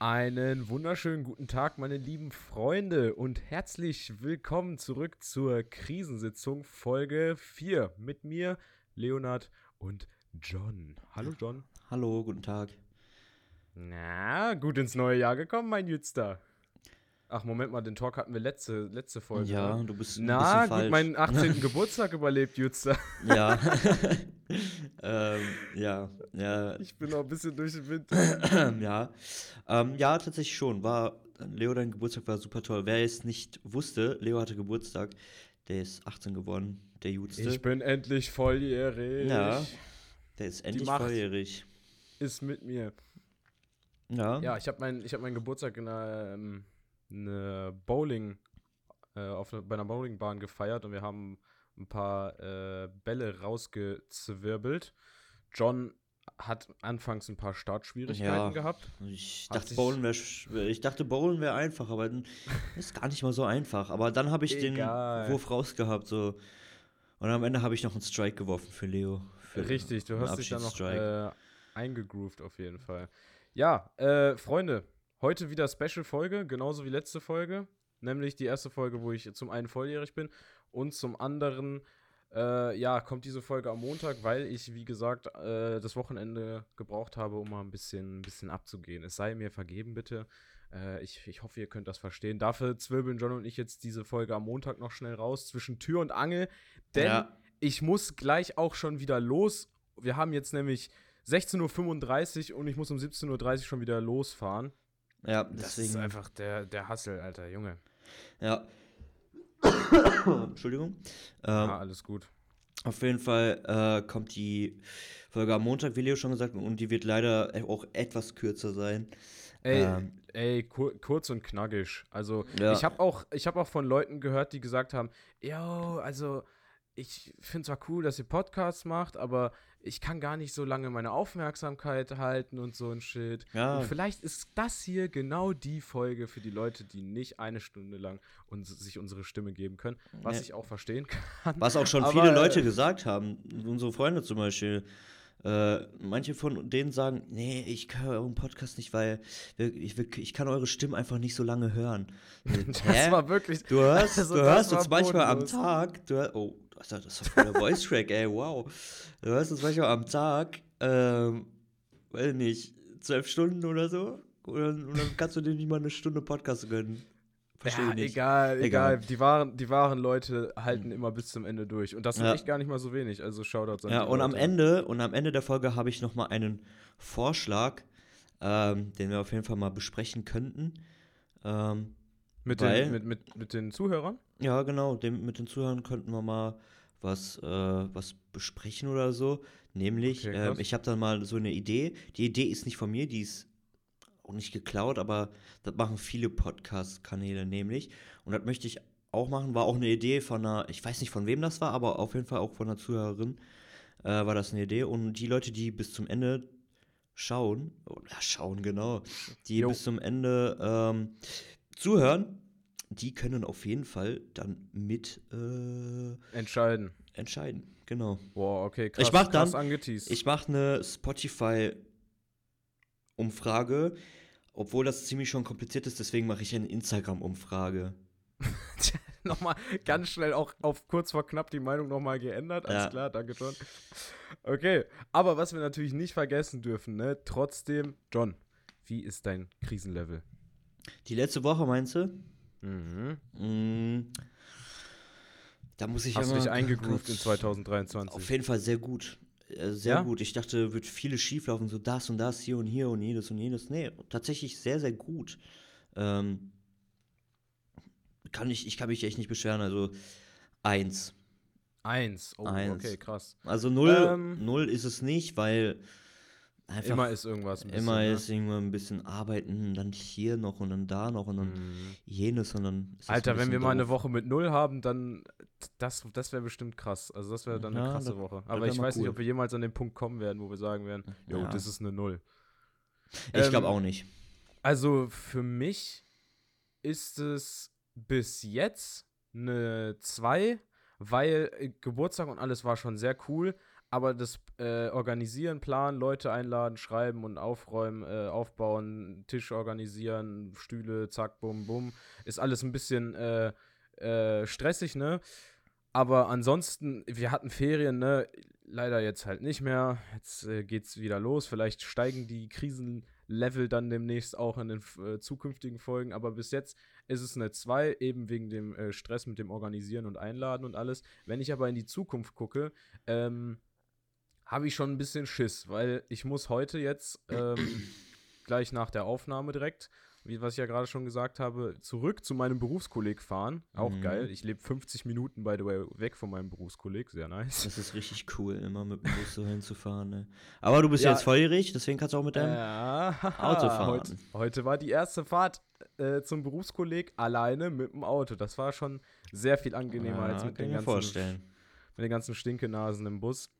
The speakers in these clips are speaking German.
Einen wunderschönen guten Tag, meine lieben Freunde, und herzlich willkommen zurück zur Krisensitzung Folge 4 mit mir, Leonard und John. Hallo, John. Hallo, guten Tag. Na, gut ins neue Jahr gekommen, mein Jütster. Ach, Moment mal, den Talk hatten wir letzte, letzte Folge. Ja, du bist ein Na, bisschen gut, falsch. meinen 18. Geburtstag überlebt, Jütster. Ja. ähm, ja, ja, Ich bin noch ein bisschen durch den Wind. ja. Ähm, ja, tatsächlich schon. War, Leo, dein Geburtstag war super toll. Wer es nicht wusste, Leo hatte Geburtstag. Der ist 18 geworden, der Jutste. Ich bin endlich volljährig. Ja. Der ist endlich volljährig. Ist mit mir. Ja. Ja, ich habe meinen hab meinen Geburtstag in einer, ähm, eine Bowling, äh, auf, ne- bei einer Bowlingbahn gefeiert und wir haben ein paar äh, Bälle rausgezwirbelt. John hat anfangs ein paar Startschwierigkeiten Ja. gehabt. Ich dachte, Bowlen wäre ich dachte, Bowlen wäre einfach, aber dann ist gar nicht mal so einfach. Aber dann habe ich Egal. den Wurf rausgehabt, so. Und am Ende habe ich noch einen Strike geworfen für Leo. Für Richtig, du hast dich da noch äh, eingegroovt auf jeden Fall. Ja, äh, Freunde, heute wieder Special-Folge, genauso wie letzte Folge. Nämlich die erste Folge, wo ich zum einen volljährig bin und zum anderen, äh, ja, kommt diese Folge am Montag, weil ich, wie gesagt, äh, das Wochenende gebraucht habe, um mal ein bisschen, ein bisschen abzugehen. Es sei mir vergeben, bitte. Äh, ich, ich hoffe, ihr könnt das verstehen. Dafür zwirbeln John und ich jetzt diese Folge am Montag noch schnell raus, zwischen Tür und Angel. Denn Ja. ich muss gleich auch schon wieder los. Wir haben jetzt nämlich 16.35 Uhr und ich muss um 17.30 Uhr schon wieder losfahren. Ja, Das deswegen. ist einfach der, der Hassel, Alter, Junge. Ja. Entschuldigung. Ähm, Ja, alles gut. Auf jeden Fall äh, kommt die Folge am Montag, wie Leo schon gesagt hat, und die wird leider auch etwas kürzer sein. Ey, Ähm. ey kur kurz und knackig. Also, Ja. ich habe auch, ich hab auch von Leuten gehört, die gesagt haben: Yo, also, ich finde zwar cool, dass ihr Podcasts macht, aber ich kann gar nicht so lange meine Aufmerksamkeit halten und so ein Shit. Ja. Und vielleicht ist das hier genau die Folge für die Leute, die nicht eine Stunde lang uns, sich unsere Stimme geben können, was Ja. ich auch verstehen kann. Was auch schon Aber, viele äh, Leute gesagt haben, unsere Freunde zum Beispiel. Äh, manche von denen sagen, nee, ich höre euren Podcast nicht, weil ich, ich kann eure Stimmen einfach nicht so lange hören. Das Hä? war wirklich. Du hörst, Also, du hörst uns manchmal am. Tag, du hör, oh, das das ist voll der Voice Track, ey, wow. Du hörst uns manchmal am Tag, ähm, weiß nicht, zwölf Stunden oder so. Und dann, und dann kannst du dir nicht mal eine Stunde Podcast gönnen. Verstehe Ja, ich nicht. egal, egal. Egal. Die wahren, die wahren Leute halten immer bis zum Ende durch. Und das sind Ja. echt gar nicht mal so wenig. Also Shoutouts an Ja, die und am Leute. Ende, und am Ende der Folge habe ich noch mal einen Vorschlag, ähm, den wir auf jeden Fall mal besprechen könnten. Ähm, Mit weil- den, mit, mit, mit den Zuhörern? Ja, genau. Dem, mit den Zuhörern könnten wir mal was, äh, was besprechen oder so. Nämlich, Okay, ähm, ich habe dann mal so eine Idee. Die Idee ist nicht von mir, die ist auch nicht geklaut, aber das machen viele Podcast-Kanäle nämlich. Und das möchte ich auch machen. War auch eine Idee von einer, ich weiß nicht von wem das war, aber auf jeden Fall auch von einer Zuhörerin äh, war das eine Idee. Und die Leute, die bis zum Ende schauen, oder schauen genau, die Jo. bis zum Ende ähm, zuhören, die können auf jeden Fall dann mit äh, Entscheiden. entscheiden. Genau. Boah, okay, krass. Ich mach dann- angeteased. Ich mache eine Spotify-Umfrage, obwohl das ziemlich schon kompliziert ist, deswegen mache ich eine Instagram-Umfrage. nochmal ganz schnell auch auf kurz vor knapp die Meinung nochmal geändert. Alles Ja. klar, danke John. Okay, aber was wir natürlich nicht vergessen dürfen, ne? Trotzdem, John, wie ist dein Krisenlevel? Die letzte Woche, meinst du? Mhm. Mm, da muss ich Hast du einmal dich eingegroovt in 2023? Auf jeden Fall sehr gut. Äh, Sehr Ja? gut. Ich dachte, wird vieles schieflaufen, so das und das, hier und hier und jedes und jenes. Nee, tatsächlich sehr, sehr gut. Ähm, kann ich, ich kann mich echt nicht beschweren. Also eins. Eins. Oh, Eins. okay, krass. Also null, Ähm. null ist es nicht, weil einfach Immer ist irgendwas ein bisschen. immer ne? ist irgendwann ein bisschen arbeiten, dann hier noch und dann da noch und dann Mhm. jenes und dann Alter, wenn wir mal eine. Woche mit null haben, dann das, das wäre bestimmt krass. Also das wäre dann eine Ja, krasse das- Woche. Aber ich weiß nicht, cool. ob wir jemals an den Punkt kommen werden, wo wir sagen werden, jo, Ja. das ist eine Null. Ich glaube ähm, auch nicht. Also für mich ist es bis jetzt eine 2, weil Geburtstag und alles war schon sehr cool. Aber das äh, Organisieren, Planen, Leute einladen, schreiben und aufräumen, äh, aufbauen, Tisch organisieren, Stühle, zack, bum, bum, ist alles ein bisschen äh, äh, stressig, ne? Aber ansonsten, wir hatten Ferien, ne? Leider jetzt halt nicht mehr. Jetzt äh, geht's wieder los. Vielleicht steigen die Krisenlevel dann demnächst auch in den äh, zukünftigen Folgen. Aber bis jetzt ist es eine 2, eben wegen dem Stress mit dem Organisieren und Einladen und alles. Wenn ich aber in die Zukunft gucke, ähm, habe ich schon ein bisschen Schiss, weil ich muss heute jetzt ähm, gleich nach der Aufnahme direkt, wie was ich ja gerade schon gesagt habe, zurück zu meinem Berufskolleg fahren. Auch Mhm. geil. Ich lebe 50 Minuten, by the way, weg von meinem Berufskolleg. Sehr nice. Das ist richtig cool, immer mit dem Bus so hinzufahren. Ne? Aber du bist ja jetzt volljährig, deswegen kannst du auch mit deinem. Ja, Auto fahren. Heute, heute war die erste Fahrt äh, zum Berufskolleg alleine mit dem Auto. Das war schon sehr viel angenehmer als mit den ganzen vorstellen. mit den ganzen Stinkenasen im Bus.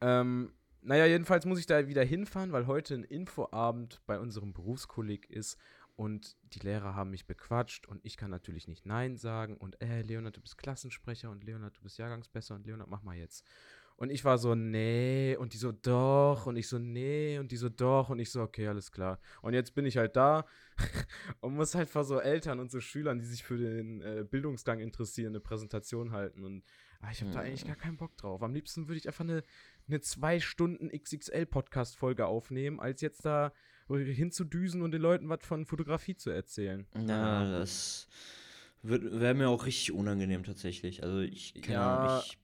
Ähm, naja, jedenfalls muss ich da wieder hinfahren, weil heute ein Infoabend bei unserem Berufskolleg ist und die Lehrer haben mich bequatscht und ich kann natürlich nicht Nein sagen und äh, Leonard, du bist Klassensprecher und Leonard, du bist Jahrgangsbesser und Leonard, mach mal jetzt. Und ich war so, nee, und die so, doch, und ich so, nee, und die so, doch, und ich so, okay, alles klar. Und jetzt bin ich halt da und muss halt vor so Eltern und so Schülern, die sich für den äh, Bildungsgang interessieren, eine Präsentation halten. Und ah, ich habe da Mhm. eigentlich gar keinen Bock drauf. Am liebsten würde ich einfach eine, eine zwei Stunden XXL-Podcast-Folge aufnehmen, als jetzt da hinzudüsen und den Leuten was von Fotografie zu erzählen. Ja, das wäre mir auch richtig unangenehm tatsächlich. Also ich keine Ja, ich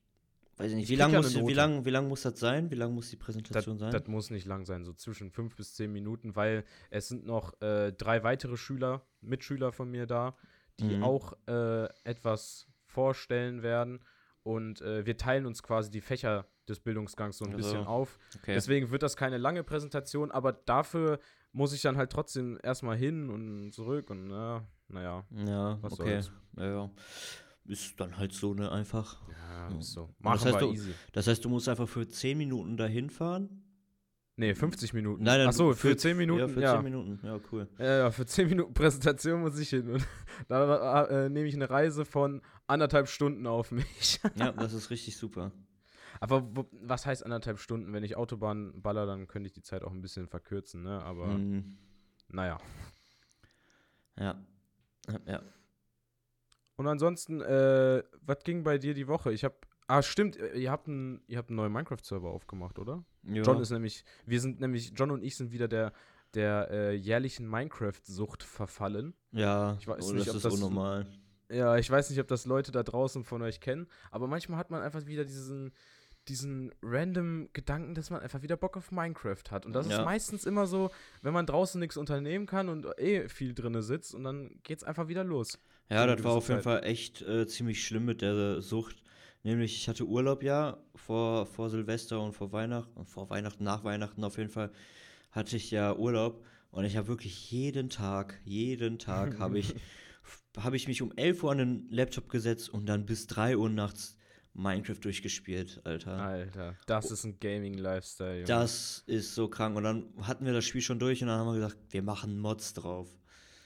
weiß nicht, ich wie lange muss, wie lang, wie lang muss das sein? Wie lang muss die Das, Präsentation sein? das muss nicht lang sein, so zwischen fünf bis zehn Minuten, weil es sind noch äh, drei weitere Schüler, Mitschüler von mir da, die Mhm. auch äh, etwas vorstellen werden. Und äh, wir teilen uns quasi die Fächer des Bildungsgangs so ein Ach bisschen auf. okay. Deswegen wird das keine lange Präsentation, aber dafür muss ich dann halt trotzdem erstmal hin und zurück und na, naja. ja, was okay. soll's. Ja, ja. Ist dann halt so, ne, einfach. Ja, ist so. das Machen heißt, wir du- easy. Das heißt, du musst einfach für 10 Minuten dahin fahren? Nee, 50 Minuten. Nein, nein, Achso, du- für 10 Minuten. Ja, für ja. 10 Minuten. Ja, cool. Ja, ja, für 10 Minuten Präsentation muss ich hin. Und da äh, nehme ich eine Reise von anderthalb Stunden auf mich. Ja, das ist richtig super. Aber was heißt anderthalb Stunden? Wenn ich Autobahn baller, dann könnte ich die Zeit auch ein bisschen verkürzen, ne? Aber Mhm. naja. Ja. Ja. Und ansonsten, äh, was ging bei dir die Woche? Ich hab. Ah, stimmt, äh, ihr habt einen, ihr habt einen neuen Minecraft-Server aufgemacht, oder? ja. John ist nämlich, wir sind nämlich, John und ich sind wieder der, der äh, jährlichen Minecraft-Sucht verfallen. Ja, Ich weiß oh, nicht, das ob ist das- unnormal. Ja, ich weiß nicht, ob das Leute da draußen von euch kennen, aber manchmal hat man einfach wieder diesen, diesen random Gedanken, dass man einfach wieder Bock auf Minecraft hat. Und das ist Ja. meistens immer so, wenn man draußen nichts unternehmen kann und eh viel drinne sitzt und dann geht's einfach wieder los. Ja, das war auf jeden. Fall echt äh, ziemlich schlimm mit der Sucht. Nämlich, ich hatte Urlaub ja vor, vor Silvester und vor Weihnachten, vor Weihnachten, nach Weihnachten auf jeden Fall, hatte ich ja Urlaub und ich habe wirklich jeden Tag, jeden Tag habe ich, habe ich mich um 11 Uhr an den Laptop gesetzt und dann bis 3 Uhr nachts Minecraft durchgespielt, Alter. Alter, das ist ein Gaming-Lifestyle. Das ist so krank. Und dann hatten wir das Spiel schon durch und dann haben wir gesagt, wir machen Mods drauf.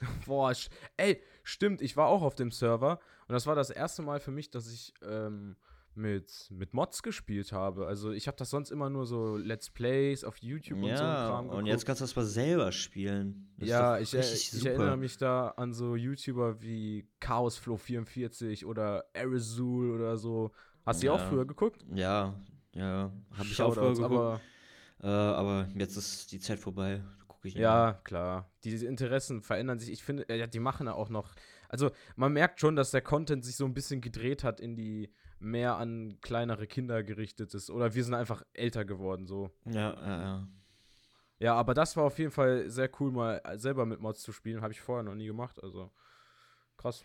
Boah, ey, stimmt, ich war auch auf dem Server und das war das erste Mal für mich, dass ich ähm, mit, mit Mods gespielt habe. Also ich habe das sonst immer nur so Let's Plays auf YouTube und so ein Ja, Kram und jetzt geguckt. kannst du das mal selber spielen. Das Ja, ich, ich erinnere mich da an so YouTuber wie Chaosflow44 oder Arizul oder so. Hast du die auch Ja. früher geguckt? Ja, ja, habe ich auch früher geguckt. aber äh, aber jetzt ist die Zeit vorbei. Gucke ich nicht Ja, klar. Diese Interessen verändern sich. Ich finde, ja, die machen ja auch noch. Also, man merkt schon, dass der Content sich so ein bisschen gedreht hat in die mehr an kleinere Kinder gerichtet ist. Oder wir sind einfach älter geworden, so. mehr. Ja, ja, ja. Ja, aber das war auf jeden Fall sehr cool, mal selber mit Mods zu spielen. Habe ich vorher noch nie gemacht. Also, krass.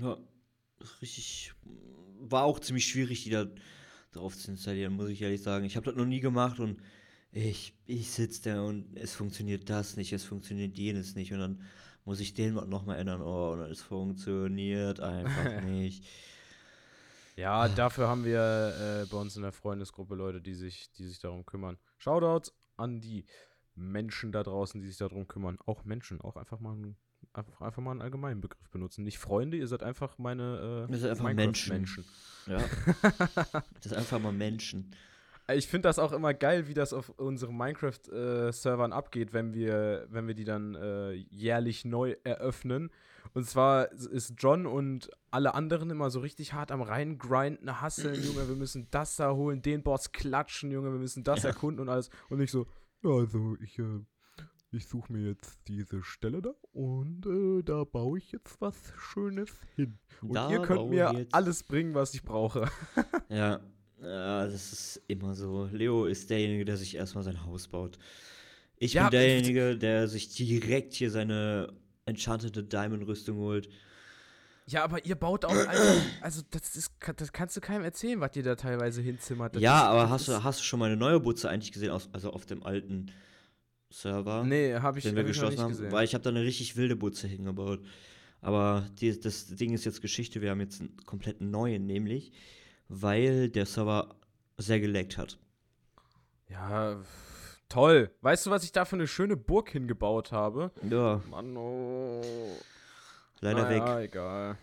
ja. Richtig. War auch ziemlich schwierig, die da drauf zu installieren, muss ich ehrlich sagen. Ich habe das noch nie gemacht und ich, ich sitze da und es funktioniert das nicht, es funktioniert jenes nicht und dann muss ich den nochmal ändern. Oh, und es funktioniert einfach nicht. Ja, dafür haben wir äh, bei uns in der Freundesgruppe Leute, die sich, die sich darum kümmern. Shoutouts an die Menschen da draußen, die sich darum kümmern. Auch Menschen, auch einfach mal, einen- einfach, einfach mal einen allgemeinen Begriff benutzen. Nicht Freunde, ihr seid einfach meine äh, Ihr seid einfach Minecraft-Menschen. Ja. das ist einfach mal Menschen. Ich finde das auch immer geil, wie das auf unseren Minecraft-Servern äh, abgeht, wenn wir, wenn wir die dann äh, jährlich neu eröffnen. Und zwar ist John und alle anderen immer so richtig hart am reingrinden, hasseln, Junge, wir müssen das da holen, den Boss klatschen, Junge, wir müssen das ja. erkunden und alles. Und ich so, ja, also ich, äh, ich suche mir jetzt diese Stelle da und äh, da baue ich jetzt was Schönes hin. Und da ihr könnt mir alles bringen, was ich brauche. ja, ja, das ist immer so. Leo ist derjenige, der sich erstmal sein Haus baut. Ich ja, bin derjenige, der sich direkt hier seine enchantete Diamond-Rüstung holt. Ja, aber ihr baut auch, also, also das, ist, das kannst du keinem erzählen, was ihr da teilweise hinzimmert. Das ja, ist, aber hast du, hast du schon meine neue Butze eigentlich gesehen, also auf dem alten Server? Nee, habe ich, den wir hab geschlossen haben, gesehen. weil ich habe da eine richtig wilde Butze hingebaut. Aber die, das Ding ist jetzt Geschichte, wir haben jetzt einen komplett neuen, nämlich, weil der Server sehr geleckt hat. Ja, toll. Weißt du, was ich da für eine schöne Burg hingebaut habe? Ja. Mann, oh. Leider naja, weg. egal.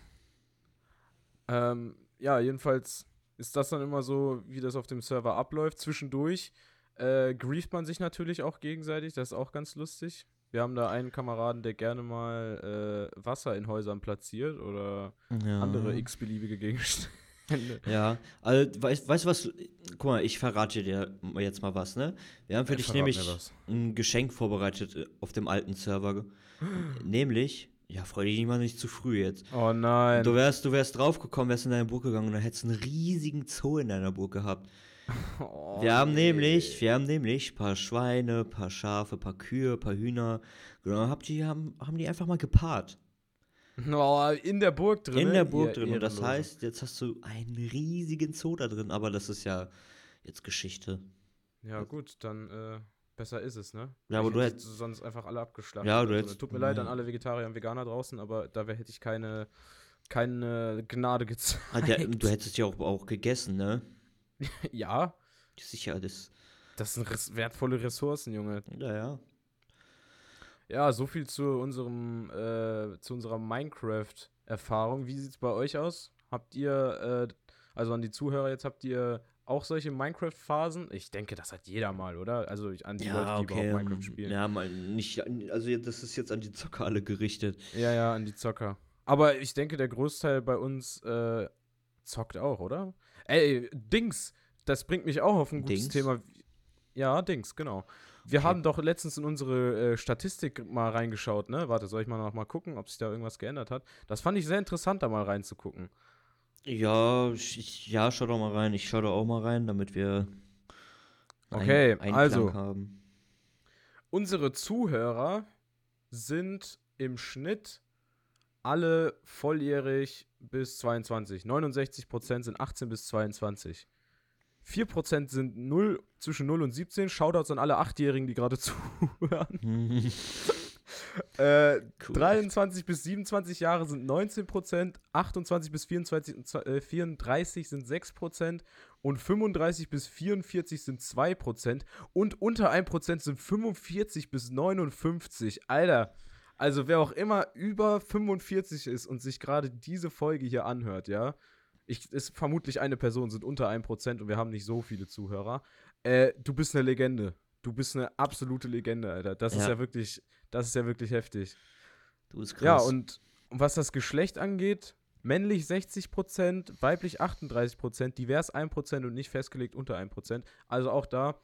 Ähm, ja, jedenfalls ist das dann immer so, wie das auf dem Server abläuft. Zwischendurch äh, grieft man sich natürlich auch gegenseitig, das ist auch ganz lustig. Wir haben da einen Kameraden, der gerne mal äh, Wasser in Häusern platziert oder ja. andere x-beliebige Gegenstände. Ja, also weißt du weißt, was? Guck mal, ich verrate dir jetzt mal was, ne? Wir haben für ja, dich nämlich ein Geschenk vorbereitet äh, auf dem alten Server. nämlich, ja, freu dich mal nicht zu früh jetzt. Oh nein. Du wärst, du wärst draufgekommen, wärst in deine Burg gegangen und dann hättest du einen riesigen Zoo in deiner Burg gehabt. Oh, wir haben nee. nämlich, wir haben nämlich ein paar Schweine, ein paar Schafe, ein paar Kühe, ein paar Hühner. Genau, hab die, haben, haben die einfach mal gepaart. Oh, in der Burg drin. In der Burg drin. Und das heißt, jetzt hast du einen riesigen Zoo da drin, aber das ist ja jetzt Geschichte. Ja, gut, dann äh, besser ist es, ne? Ja, aber ich du hättest sonst einfach alle abgeschlachtet. Ja, du hättest. Also, tut mir leid an alle Vegetarier und Veganer draußen, aber da hätte ich keine, keine Gnade gezeigt. Ah, der, du hättest ja auch, auch gegessen, ne? ja. Sicher, das. Das sind res wertvolle Ressourcen, Junge. Ja, ja. Ja, so viel zu unserem, äh, zu unserer Minecraft-Erfahrung. Wie sieht's bei euch aus? Habt ihr, äh, also an die Zuhörer jetzt, habt ihr auch solche Minecraft-Phasen? Ich denke, das hat jeder mal, oder? Also an die ja, Leute, die okay. überhaupt Minecraft spielen. Ja, mal nicht, also das ist jetzt an die Zocker alle gerichtet. Ja, ja, an die Zocker. Aber ich denke, der Großteil bei uns äh, zockt auch, oder? Ey, Dings, das bringt mich auch auf ein gutes Dings? Thema. Ja, Dings, genau. Wir okay. haben doch letztens in unsere äh, Statistik mal reingeschaut, ne? Warte, soll ich mal noch mal gucken, ob sich da irgendwas geändert hat? Das fand ich sehr interessant, da mal reinzugucken. Ja, ich, ja, schau doch mal rein. Ich schau da auch mal rein, damit wir Okay, ein, also haben. unsere Zuhörer sind im Schnitt alle volljährig bis 22. 69% sind 18 bis 22. 4% sind 0, zwischen 0 und 17. Shoutouts an alle Achtjährigen, die gerade zuhören. äh, cool. 23 bis 27 Jahre sind 19%, 28 bis 24, äh, 34 sind 6% und 35 bis 44 sind 2% und unter 1% sind 45 bis 59. Alter, also wer auch immer über 45 ist und sich gerade diese Folge hier anhört, ja, ich, ist vermutlich eine Person, sind unter 1% und wir haben nicht so viele Zuhörer. Äh, du bist eine Legende. Du bist eine absolute Legende, Alter. Das ja. ist ja wirklich, das ist ja wirklich heftig. Du bist krass. Ja, und was das Geschlecht angeht, männlich 60%, weiblich 38%, divers 1% und nicht festgelegt unter 1%. Also auch da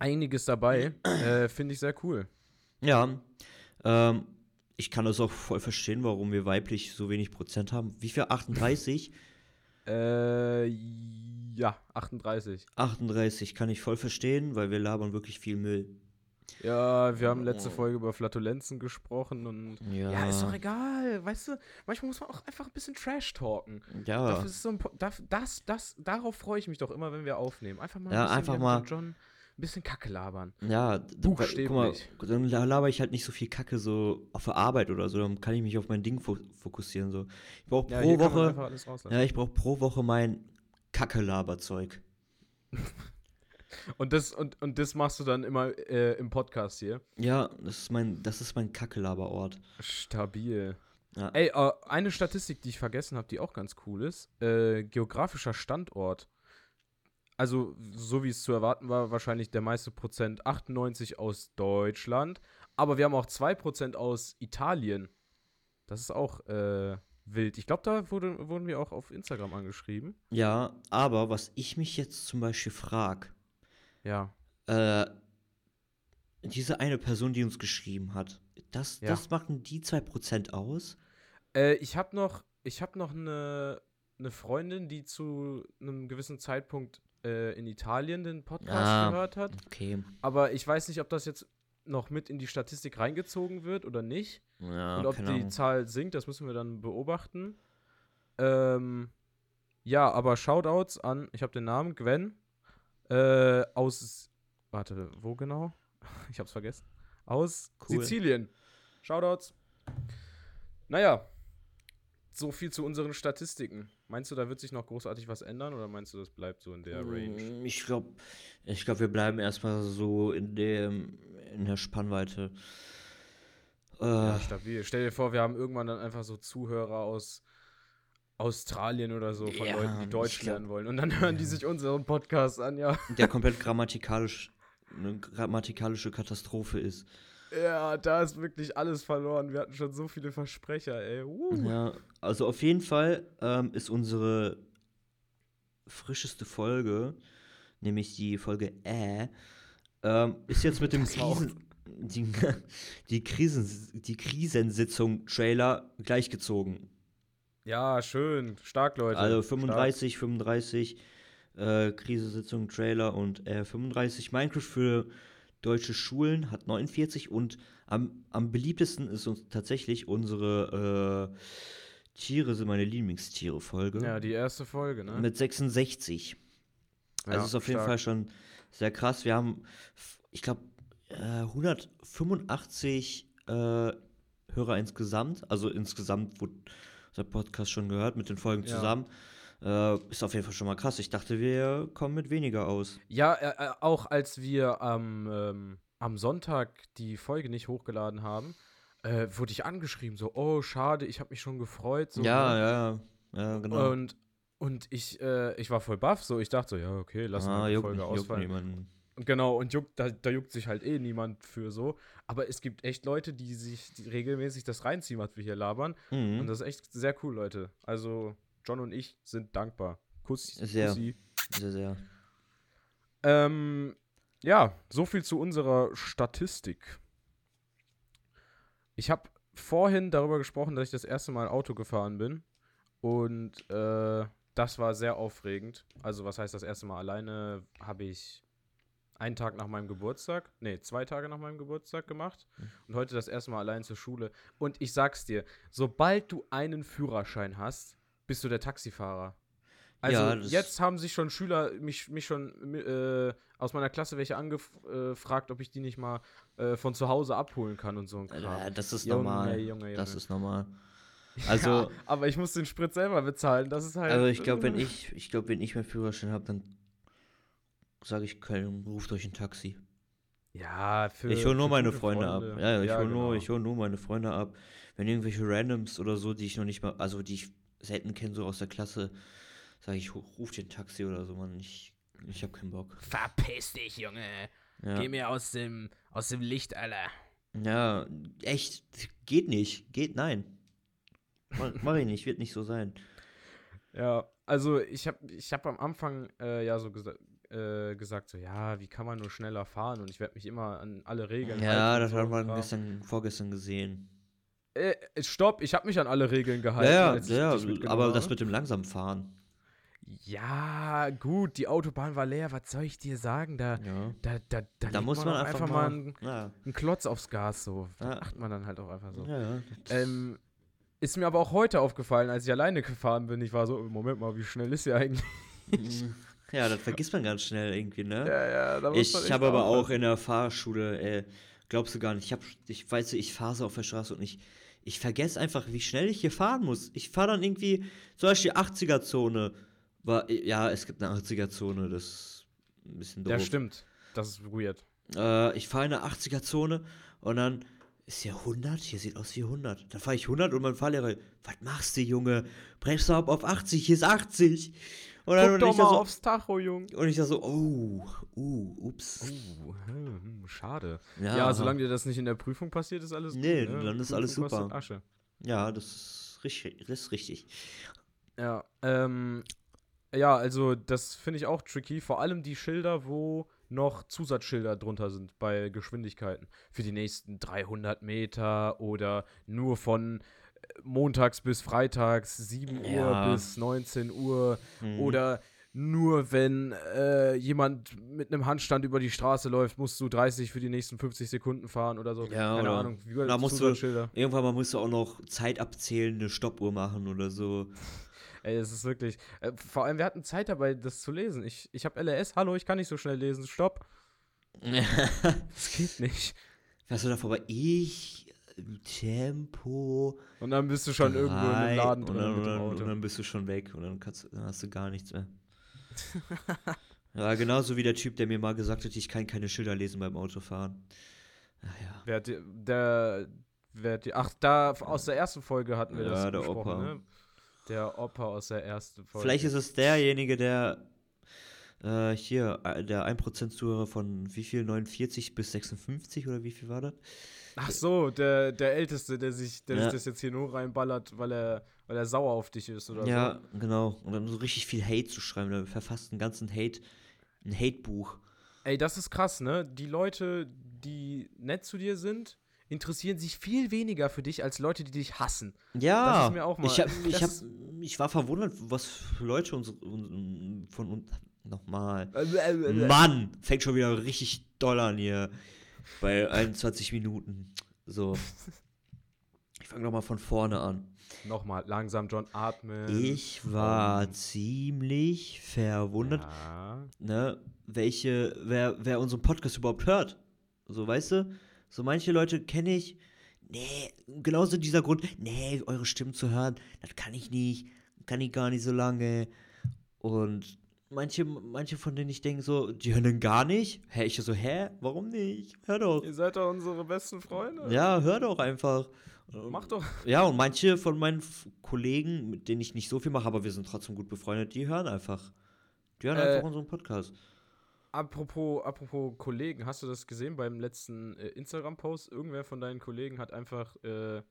einiges dabei. äh, Finde ich sehr cool. Ja, ähm, ich kann das auch voll verstehen, warum wir weiblich so wenig Prozent haben. Wie viel? 38? Äh, ja, 38. 38 kann ich voll verstehen, weil wir labern wirklich viel Müll. Ja, wir haben letzte Folge über Flatulenzen gesprochen und ja. ja, ist doch egal, weißt du, manchmal muss man auch einfach ein bisschen Trash talken. Ja. Das, so ein, das, das, das, darauf freue ich mich doch immer, wenn wir aufnehmen. Einfach mal ja, ein bisschen einfach mal John ein bisschen Kacke labern. Ja, buchstäblich. Guck mal, dann laber ich halt nicht so viel Kacke so auf der Arbeit oder so, dann kann ich mich auf mein Ding fokussieren so. Ich brauche ja, pro Woche Ja, ich brauche pro Woche mein Kacke Laberzeug. und das und, und das machst du dann immer äh, im Podcast hier? Ja, das ist mein das ist mein Kacke Laberort. Stabil. Ja. Ey, äh, eine Statistik, die ich vergessen habe, die auch ganz cool ist, äh, geografischer Standort also so wie es zu erwarten war, wahrscheinlich der meiste Prozent 98 aus Deutschland. Aber wir haben auch 2% aus Italien. Das ist auch äh, wild. Ich glaube, da wurde, wurden wir auch auf Instagram angeschrieben. Ja, aber was ich mich jetzt zum Beispiel frage, Ja. äh, diese eine Person, die uns geschrieben hat, das, Ja. das machen die 2% aus? Äh, ich habe noch, ich hab noch eine, eine Freundin, die zu einem gewissen Zeitpunkt äh, in Italien den Podcast Ah. gehört hat. Okay. Aber ich weiß nicht, ob das jetzt noch mit in die Statistik reingezogen wird oder nicht. Ja, Und ob keine die. Zahl sinkt, das müssen wir dann beobachten. Ähm, ja, aber Shoutouts an, ich habe den Namen, Gwen, äh, aus, warte, wo genau? Ich hab's vergessen. Aus Cool. Sizilien. Shoutouts. Naja, so viel zu unseren Statistiken. Meinst du, da wird sich noch großartig was ändern oder meinst du, das bleibt so in der Range? Mm, Ich glaube, ich glaub, wir bleiben erstmal so in, dem, in der Spannweite. Äh, Ja, stabil. Stell dir vor, wir haben irgendwann dann einfach so Zuhörer aus Australien oder so von Ja, Leuten, die Deutsch glaub- lernen wollen. Und dann hören die sich unseren Podcast an, ja. der komplett grammatikalisch eine grammatikalische Katastrophe ist. Ja, da ist wirklich alles verloren. Wir hatten schon so viele Versprecher, ey. Uh. Ja, also auf jeden Fall ähm, ist unsere frischeste Folge, nämlich die Folge Äh, ähm, ist jetzt mit dem. Krisen, die, die, Krisen, die Krisensitzung-Trailer gleichgezogen. Ja, schön. Stark, Leute. Also 35, 35 äh, Krisensitzung, Trailer und äh, 35 Minecraft für deutsche Schulen hat 49 und am, am beliebtesten ist uns tatsächlich unsere äh, Tiere sind meine Lieblingstiere-Folge. Ja, die erste Folge, ne? mit 66. Also Ja, ist auf jeden stark. Fall schon sehr krass. Wir haben, ich glaube, äh, 185 äh, Hörer insgesamt. Also insgesamt wurde unser Podcast schon gehört mit den Folgen Ja. zusammen. Äh, ist auf jeden Fall schon mal krass. Ich dachte, wir kommen mit weniger aus. Ja, äh, äh, auch als wir am, ähm, am Sonntag die Folge nicht hochgeladen haben, äh, wurde ich angeschrieben, so, oh, schade, ich habe mich schon gefreut. So, ja, ne? ja, ja, genau. Und, und ich, äh, ich war voll baff, so, ich dachte so, ja, okay, lass mal die Folge nicht- ausfallen. niemanden. Und Genau, und juckt, da, da juckt sich halt eh niemand für so. Aber es gibt echt Leute, die sich die regelmäßig das reinziehen, was wir hier labern. Und Mhm. das ist echt sehr cool, Leute. Also, John und ich sind dankbar. Kuss, Sehr. Kussi. Sehr, sehr. Ähm, ja, so viel zu unserer Statistik. Ich habe vorhin darüber gesprochen, dass ich das erste Mal Auto gefahren bin. Und äh, das war sehr aufregend. Also, was heißt das erste Mal alleine? Habe ich einen Tag nach meinem Geburtstag, nee, zwei Tage nach meinem Geburtstag gemacht. Und heute das erste Mal allein zur Schule. Und ich sag's dir, sobald du einen Führerschein hast, bist du der Taxifahrer. Also Ja, das- jetzt haben sich schon Schüler mich, mich schon äh, aus meiner Klasse welche angefragt, ob ich die nicht mal äh, von zu Hause abholen kann und so ein Kram. Äh, das ist Junge, normal. Junge, Das Junge. ist normal. Also, ja, aber ich muss den Sprit selber bezahlen. Das ist halt. Also ich glaube, wenn äh, ich, ich glaube, wenn ich meinen Führerschein habe, dann sage ich Köln, ruft euch ein Taxi. Ja, für. ich hole nur meine gute Freunde, ab. Freunde. Ja, ich Ja, hole nur, genau. ich hole nur meine Freunde ab. Wenn irgendwelche Randoms oder so, die ich noch nicht mal, also die ich selten kenne, so aus der Klasse, sage ich, ruf dir ein Taxi oder so, Mann. Ich, ich habe keinen Bock. Verpiss dich, Junge. Ja. Geh mir aus dem, aus dem Licht, Alter. ja, echt, geht nicht. Geht, nein. Mach, mach ich nicht, wird nicht so sein. Ja, also ich habe ich hab am Anfang äh, ja so gesa äh, gesagt, so, ja, wie kann man nur schneller fahren? Und ich werde mich immer an alle Regeln Ja, halten. das und hat so man gestern, vorgestern gesehen. Äh, stopp, ich habe mich an alle Regeln gehalten. Ja, ja, ja, aber das habe. mit dem langsam fahren. Ja, gut, die Autobahn war leer, was soll ich dir sagen? Da, Ja. da, da, da, Da muss man auch einfach, mal einen, ja. einen Klotz aufs Gas, so. Da Ja. macht man dann halt auch einfach so. Ähm, ist mir aber auch heute aufgefallen, als ich alleine gefahren bin. Ich war so, Moment mal, wie schnell ist sie eigentlich? ja, das vergisst man ganz schnell irgendwie, ne? Ja, ja, da muss man ich habe aber auch in der Fahrschule, äh, glaubst du gar nicht, ich hab, ich weiß, ich fahre so auf der Straße und ich, ich vergesse einfach, wie schnell ich hier fahren muss. Ich fahre dann irgendwie, zum Beispiel 80er-Zone. War, ja, es gibt eine 80er-Zone, das ist ein bisschen doof. Ja, stimmt. Das ist weird. Äh, ich fahre in der 80er-Zone und dann ist hier 100? Hier sieht aus wie 100. Da fahre ich 100 und mein Fahrlehrer, was machst du, Junge? Bremst du ab auf 80, hier ist 80. Und dann Guck doch ich mal so, aufs Tacho, Jung. und ich da so, oh, uh, ups. Oh, hm, schade. Ja, Ja, solange dir das nicht in der Prüfung passiert, ist alles Nee, gut. ne? dann ist alles super. Asche. Ja, das ist richtig. Das ist richtig. Ja, ähm, ja, also das finde ich auch tricky. Vor allem die Schilder, wo noch Zusatzschilder drunter sind bei Geschwindigkeiten. Für die nächsten 300 Meter oder nur von montags bis freitags 7 Ja. Uhr bis 19 Uhr Mhm. oder nur wenn äh, jemand mit einem Handstand über die Straße läuft, musst du 30 für die nächsten 50 Sekunden fahren oder so. Ja, Keine oder- Ahnung. Wie da musst du-. Irgendwann mal musst du auch noch Zeit abzählen, eine Stoppuhr machen oder so. Ey, es ist wirklich. Äh, vor allem, wir hatten Zeit dabei, das zu lesen. Ich, ich habe LRS, hallo, ich kann nicht so schnell lesen. Stopp. Das geht nicht. Fährst du da vorbei? Ich, Tempo. Und dann bist du schon irgendwo in drei, einem Laden und drin dann, mit und, dann, und dann bist du schon weg und dann, kannst, dann hast du gar nichts mehr. ja, genauso wie der Typ, der mir mal gesagt hat, ich kann keine Schilder lesen beim Autofahren. Ach ja. Wer hat die, der, wer hat die, ach, da aus der ersten Folge hatten wir Ja, das der besprochen, Opa. ne? Der Opa aus der ersten Folge. Vielleicht ist es derjenige, der äh, hier, äh, der 1% Zuhörer von wie viel? 49 bis 56 oder wie viel war das? Ach so, der, der Älteste, der sich, der Ja. sich das jetzt hier nur reinballert, weil er, weil er sauer auf dich ist oder Ja, genau. Und dann so richtig viel Hate zu schreiben. Der verfasst einen ganzen Hate, ein Hate-Buch. so. Ey, das ist krass, ne? Die Leute, die nett zu dir sind, interessieren sich viel weniger für dich als Leute, die dich hassen. Ja, Das ist mir auch mal- ich, hab, ich, hab, ich war verwundert, was für Leute uns, von uns. Nochmal. Mann! Mann! Fängt schon wieder richtig doll an hier. Bei 21 Minuten. So. Ich fange nochmal von vorne an. Nochmal, langsam, John, atmen. Ich war Ähm, ziemlich verwundert, Ja. ne, welche, wer, wer unseren Podcast überhaupt hört. So, weißt du? So manche Leute kenne ich. Nee, genauso dieser Grund, nee, eure Stimmen zu hören, das kann ich nicht, kann ich gar nicht so lange. Und manche, manche von denen ich denke so, die hören gar nicht. Hä, ich so, hä, warum nicht? Hör doch. Ihr seid doch unsere besten Freunde. Ja, hör doch einfach. Mach doch. Ja, und manche von meinen Kollegen, mit denen ich nicht so viel mache, aber wir sind trotzdem gut befreundet, die hören einfach. Die hören Äh, einfach unseren Podcast. Apropos, apropos Kollegen, hast du das gesehen beim letzten äh, Instagram-Post? Irgendwer von deinen Kollegen hat einfach, äh,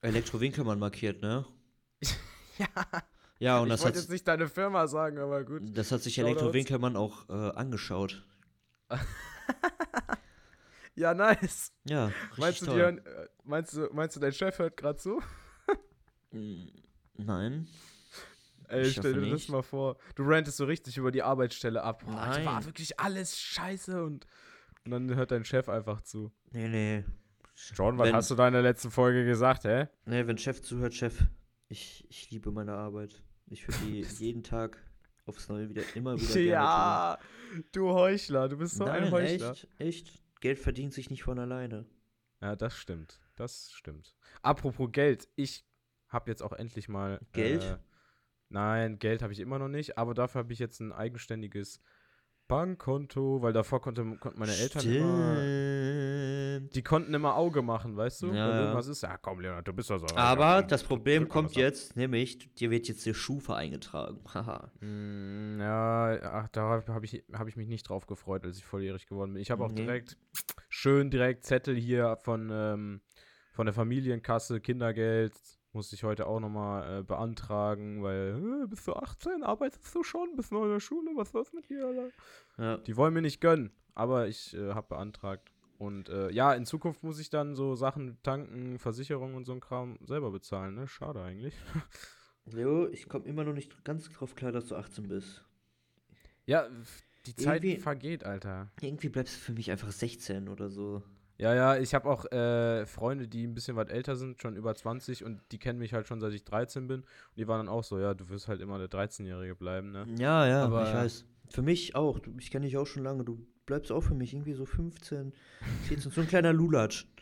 Elektro Winkelmann markiert, ne? ja, Ja, und ich das wollte hat, jetzt nicht deine Firma sagen, aber gut. das hat sich. Elektro Winkelmann auch äh, angeschaut. Ja, nice. Ja, richtig Meinst du, toll. hören, äh, meinst du, meinst du, dein Chef hört gerade zu? Mm, Nein. Ey, Ich stell dir das nicht. mal vor. Du rantest so richtig über die Arbeitsstelle ab. Boah, das war Nein. wirklich alles scheiße und, und dann hört dein Chef einfach zu. Nee, nee. John, was Wenn- hast du da in der letzten Folge gesagt, hä? Nee, wenn Chef zuhört, Chef, ich, ich liebe meine Arbeit. Ich würde die jeden Tag aufs Neue wieder, immer wieder gerne Ja, du Heuchler, du bist so tun. ein Nein, Heuchler. echt, echt. Geld verdient sich nicht von alleine. Ja, das stimmt. Das stimmt. Apropos Geld, ich habe jetzt auch endlich mal. Geld? Äh, nein, Geld habe ich immer noch nicht, aber dafür habe ich jetzt ein eigenständiges Bankkonto, weil davor konnte, konnten meine Eltern immer. Stimmt. Die konnten immer Auge machen, weißt du? Ja, Wenn irgendwas ist, ja komm, Leonard, du bist doch so. Aber ja, das Problem kommt jetzt, nämlich, dir wird jetzt der Schufa eingetragen. Haha. Mm, Ja, ach, da habe ich, hab ich mich nicht drauf gefreut, als ich volljährig geworden bin. Ich habe auch Nee. direkt, schön direkt Zettel hier von, ähm, von der Familienkasse, Kindergeld. Musste ich heute auch nochmal äh, beantragen, weil, äh, bist du 18, arbeitest du schon, bist noch in der Schule, was ist mit dir, Alter? Ja. Die wollen mir nicht gönnen, aber ich äh, habe beantragt. Und äh, ja, in Zukunft muss ich dann so Sachen tanken, Versicherung und so ein Kram selber bezahlen, ne? Schade eigentlich. Leo, ich komme immer noch nicht ganz drauf klar, dass du 18 bist. Ja, die Zeit Irgendwie- vergeht, Alter. Irgendwie bleibst du für mich einfach 16 oder so. Ja, ja, ich habe auch äh, Freunde, die ein bisschen was älter sind, schon über 20 und die kennen mich halt schon seit ich 13 bin. Und die waren dann auch so, ja, du wirst halt immer der 13-Jährige bleiben, ne? Ja, ja, Aber- ich weiß. Für mich auch. Du, ich kenne dich auch schon lange. Du bleibst auch für mich irgendwie so 15, 14, so ein kleiner Lulatsch.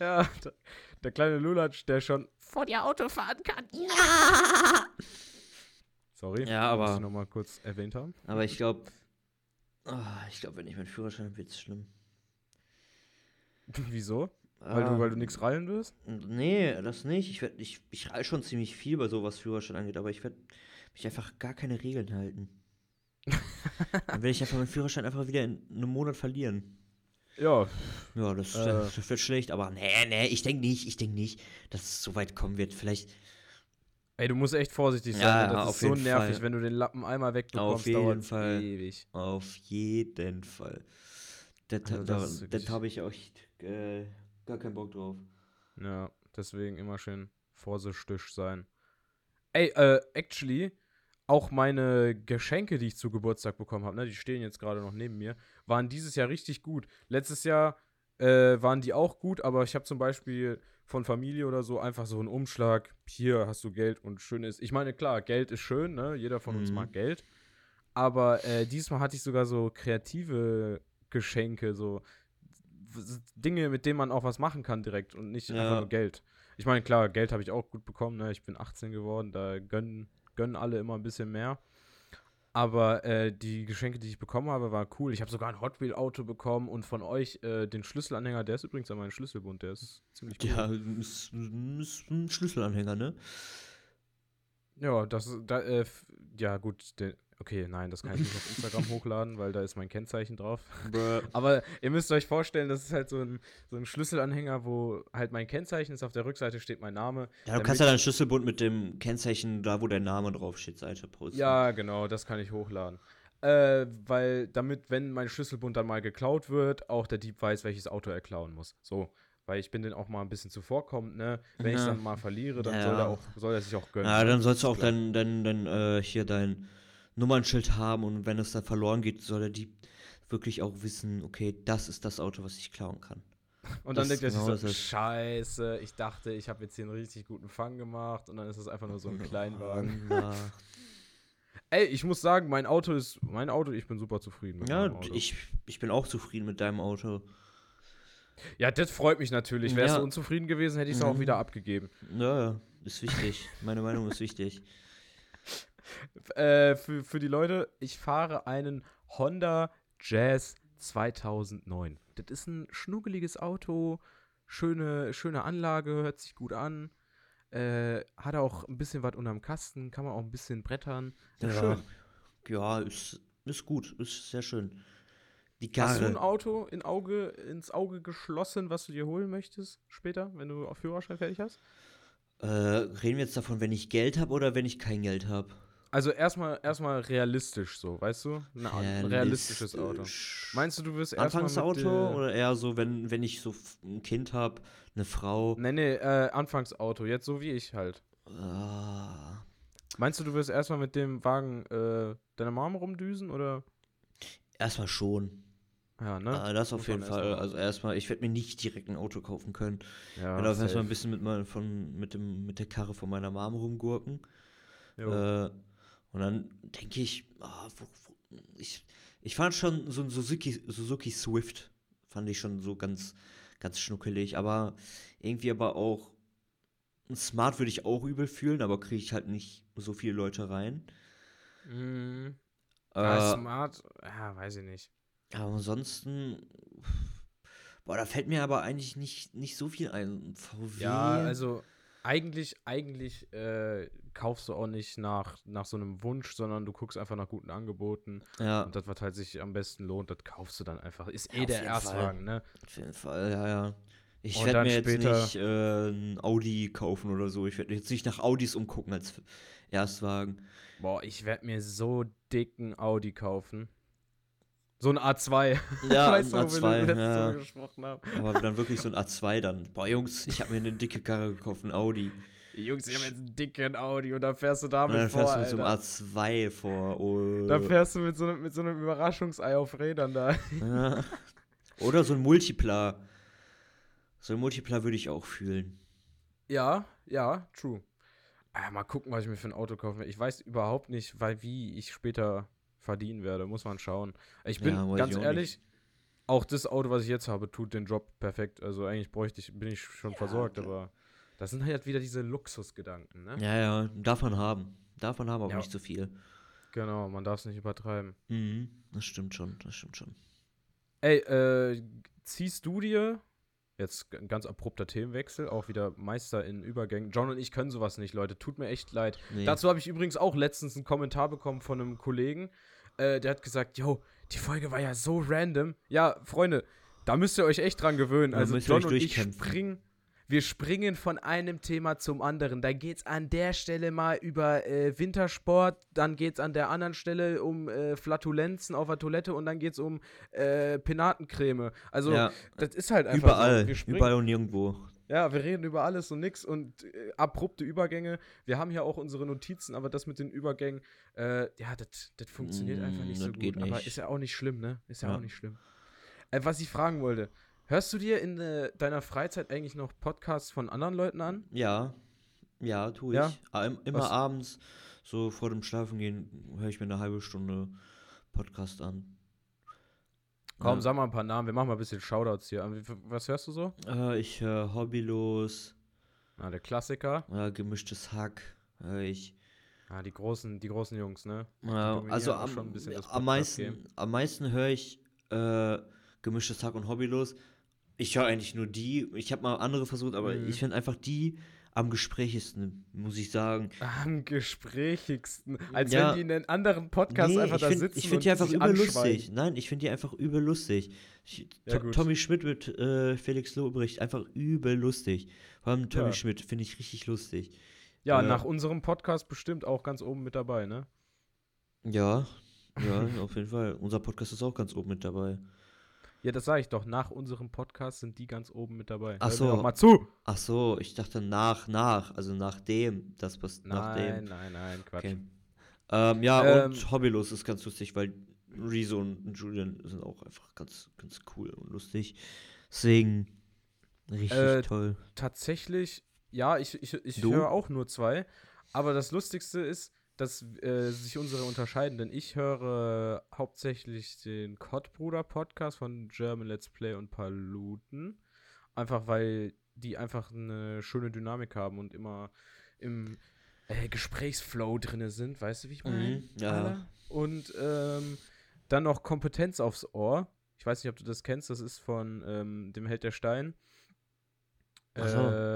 Ja, der, der kleine Lulatsch, der schon vor dir Auto fahren kann. Sorry, Ja, aber- muss ich nochmal kurz erwähnt haben. Aber ich glaube, ich glaube, wenn ich meinen Führerschein habe, wird es schlimm. Wieso? Weil, du, Ah, weil du nichts rallen wirst? Nee, das nicht. Ich, werd, ich, ich rall schon ziemlich viel bei sowas Führerschein angeht, aber ich werde mich einfach gar keine Regeln halten. Dann werde ich einfach meinen Führerschein einfach wieder in einem Monat verlieren. Ja, Ja, das, Äh. das wird schlecht, aber nee, nee, ich denke nicht, ich denke nicht, dass es so weit kommen wird. Vielleicht ey, du musst echt vorsichtig sein. Ja, ne? das ist so nervig, Fall. wenn du den Lappen einmal wegbekommst, Auf jeden Fall. ewig. auf jeden Fall. Das, Also da, das das, wirklich- habe ich auch echt, äh, gar keinen Bock drauf. Ja, deswegen immer schön vorsichtig sein. Ey, äh, actually, auch meine Geschenke, die ich zu Geburtstag bekommen habe, ne, die stehen jetzt gerade noch neben mir, waren dieses Jahr richtig gut. Letztes Jahr äh, waren die auch gut, aber ich habe zum Beispiel von Familie oder so einfach so einen Umschlag, hier hast du Geld und schön ist. Ich meine, klar, Geld ist schön, ne? Jeder von uns Mhm. mag Geld. Aber äh, diesmal hatte ich sogar so kreative Geschenke, so Dinge, mit denen man auch was machen kann direkt und nicht Ja. einfach nur Geld. Ich meine, klar, Geld habe ich auch gut bekommen, ne? Ich bin 18 geworden, da gönnen, gönnen alle immer ein bisschen mehr. Aber äh, die Geschenke, die ich bekommen habe, waren cool. Ich habe sogar ein Hot Wheel Auto bekommen und von euch äh, den Schlüsselanhänger, der ist übrigens an meinem Schlüsselbund, der ist ziemlich cool. Ja, ist, ist ein Schlüsselanhänger, ne? Ja, das da, äh, ja gut, der, okay, nein, das kann ich nicht auf Instagram hochladen, weil da ist mein Kennzeichen drauf. Aber ihr müsst euch vorstellen, das ist halt so ein, so ein Schlüsselanhänger, wo halt mein Kennzeichen ist, auf der Rückseite steht mein Name. Ja, du kannst ja ich- deinen Schlüsselbund mit dem Kennzeichen, da wo dein Name draufsteht, Seite posten. Ja, genau, das kann ich hochladen. Äh, weil damit, wenn mein Schlüsselbund dann mal geklaut wird, auch der Dieb weiß, welches Auto er klauen muss. So, weil ich bin den auch mal ein bisschen zuvorkommend, ne? Wenn ich Ja. dann mal verliere, dann Ja, soll, er auch, soll er sich auch gönnen. Ja, dann sollst du auch dein, dein, dein, äh, hier dein Nummernschild haben und wenn es dann verloren geht, soll der Dieb wirklich auch wissen, okay, das ist das Auto, was ich klauen kann. Und dann das denkt er sich genau so, das ist- scheiße, ich dachte, ich habe jetzt hier einen richtig guten Fang gemacht und dann ist es einfach nur so ein Kleinwagen. Ja, Ey, ich muss sagen, mein Auto ist, mein Auto, ich bin super zufrieden mit ja meinem Auto. ich, ich bin auch zufrieden mit deinem Auto. ja, das freut mich natürlich. Wärst Ja. du unzufrieden gewesen, hätte ich es auch Mhm. wieder abgegeben. Ja, ist wichtig. Meine Meinung ist wichtig. Äh, für, für die Leute, ich fahre einen Honda Jazz 2009. Das ist ein schnuckeliges Auto, schöne, schöne Anlage, hört sich gut an. Äh, hat auch ein bisschen was unterm Kasten, kann man auch ein bisschen brettern. Ja, Schön. ja ist, ist gut, ist sehr schön. Die Hast du ein. Auto in Auge, ins Auge geschlossen, was du dir holen möchtest später, wenn du auf Führerschein fertig hast? Äh, reden wir jetzt davon, wenn ich Geld habe oder wenn ich kein Geld habe? Also erstmal erstmal realistisch so, weißt du? Art- ein realistisches Auto. Meinst du, du wirst erstmal mit Anfangsauto der- oder eher so, wenn, wenn ich so ein Kind habe, eine Frau? Nee, nee, äh, Anfangsauto, jetzt so wie ich halt. Ah, Meinst du, du wirst erstmal mit dem Wagen äh, deiner Mom rumdüsen oder? erstmal schon. Ja, ne? Ah, das auf Muss jeden Fall. erstmal- Also erstmal, ich werde mir nicht direkt ein Auto kaufen können. ja, Ich werde erstmal ein bisschen mit, mein, von, mit, dem, mit der Karre von meiner Mom rumgurken. Jo. Äh, und dann denke ich, ah, wo, wo, ich, ich fand schon so ein Suzuki, Suzuki Swift, fand ich schon so ganz, ganz schnuckelig, aber irgendwie aber auch, ein Smart würde ich auch übel fühlen, aber kriege ich halt nicht so viele Leute rein. Mhm. Äh, Ja, smart, ja, weiß ich nicht. aber ansonsten, boah, da fällt mir aber eigentlich nicht, nicht so viel ein. VW. Ja, also eigentlich, eigentlich äh, kaufst du auch nicht nach, nach so einem Wunsch, sondern du guckst einfach nach guten Angeboten. ja, Und das, was halt sich am besten lohnt, das kaufst du dann einfach. Ist Ja, eh auf der Erstwagen, ne? auf jeden Fall, ja, ja. Ich werde mir jetzt später- nicht äh, ein Audi kaufen oder so. Ich werde jetzt nicht nach Audis umgucken als Erstwagen. Boah, ich werde mir so dicken Audi kaufen. So ein A2. Ja, weißt ein du, wo wir A2, letztes ja. Mal gesprochen haben? Aber dann wirklich so ein A2 dann. Boah, Jungs, ich habe mir eine dicke Karre gekauft, ein Audi. Jungs, ich habe jetzt einen dicken Audi und dann fährst du Und damit dann vor, fährst du mit so einem Alter. A2 vor. Oh. Dann fährst du mit so, einem- mit so einem Überraschungsei auf Rädern da. Ja. Oder so ein Multipla. So ein Multipla würde ich auch fühlen. Ja, ja, true. Ah, mal gucken, was ich mir für ein Auto kaufen will. Ich weiß überhaupt nicht, weil wie ich später verdienen werde. Muss man schauen. Ich bin Ja, ganz ich auch ehrlich, auch das Auto, was ich jetzt habe, tut den Job perfekt. Also eigentlich bräuchte ich, bin ich schon Ja, versorgt, aber das sind halt wieder diese Luxusgedanken, ne? Ja, ja, darf man haben. Darf man haben, aber Ja. nicht zu viel. Genau, man darf es nicht übertreiben. Mhm, das stimmt schon, das stimmt schon. Ey, äh, ziehst du dir Jetzt ein ganz abrupter Themenwechsel, auch wieder Meister in Übergängen. John und ich können sowas nicht, Leute. Tut mir echt leid. Nee. Dazu habe ich übrigens auch letztens einen Kommentar bekommen von einem Kollegen. Äh, der hat gesagt, yo, die Folge war ja so random. Ja, Freunde, da müsst ihr euch echt dran gewöhnen. Also John und ich springen, wir springen von einem Thema zum anderen. Da geht's an der Stelle mal über äh, Wintersport, dann geht's an der anderen Stelle um äh, Flatulenzen auf der Toilette und dann geht's um äh, Penatencreme. Also ja, das ist halt einfach überall, so. Überall und nirgendwo. Ja, wir reden über alles und nix und äh, abrupte Übergänge. Wir haben hier auch unsere Notizen, aber das mit den Übergängen, äh, ja, das funktioniert Mm, einfach nicht so geht gut. Aber nicht. ist ja auch nicht schlimm, ne? Ist ja, Ja. auch nicht schlimm. Äh, was ich fragen wollte, hörst du dir in äh, deiner Freizeit eigentlich noch Podcasts von anderen Leuten an? Ja, ja, tue ich. Ja? Ah, im- Immer Was- abends, so vor dem Schlafengehen, höre ich mir eine halbe Stunde Podcast an. Komm, Ja. sag mal ein paar Namen, wir machen mal ein bisschen Shoutouts hier. Was hörst du so? Äh, ich höre Hobbylos, Ah, der Klassiker. äh, gemischtes Hack, höre ich. Ah, die großen, die großen Jungs, ne? Dominieren also am, am meisten, am meisten höre ich äh, gemischtes Hack und Hobbylos. Ich höre eigentlich nur die. Ich habe mal andere versucht, aber Mhm. ich finde einfach die am gesprächigsten, muss ich sagen. Am gesprächigsten. Als Ja. wenn die in einen anderen Podcast Nee, einfach da find- sitzen. Ich finde die einfach anschweigen. Nein, ich finde die einfach überlustig. Ich, Ja. Tommy Schmidt mit äh, Felix Lobrecht, einfach übel lustig. Vor allem Tommy Ja. Schmidt finde ich richtig lustig. Ja, Äh, nach unserem Podcast bestimmt auch ganz oben mit dabei, ne? Ja, ja, auf jeden Fall. Unser Podcast ist auch ganz oben mit dabei. Ja, das sage ich doch. Nach unserem Podcast sind die ganz oben mit dabei. Ach Hör so. mal zu. Ach so, ich dachte nach, nach, also nachdem, das was Nein, nachdem. nein, nein, Quatsch. Okay. Ähm, ja, Ähm, und Hobbylos ist ganz lustig, weil Rezo und Julian sind auch einfach ganz, ganz cool und lustig. Deswegen richtig Äh, toll. Tatsächlich, ja, ich, ich, ich höre auch nur zwei. Aber das Lustigste ist, dass äh, sich unsere unterscheiden, denn ich höre hauptsächlich den Kottbruder-Podcast von German Let's Play und Paluten. Einfach weil die einfach eine schöne Dynamik haben und immer im äh, Gesprächsflow drinne sind, weißt du, wie ich meine? Mhm, ja. Und ähm, dann noch Kompetenz aufs Ohr. Ich weiß nicht, ob du das kennst, das ist von ähm, dem Held der Stein. Ach so. Ähm,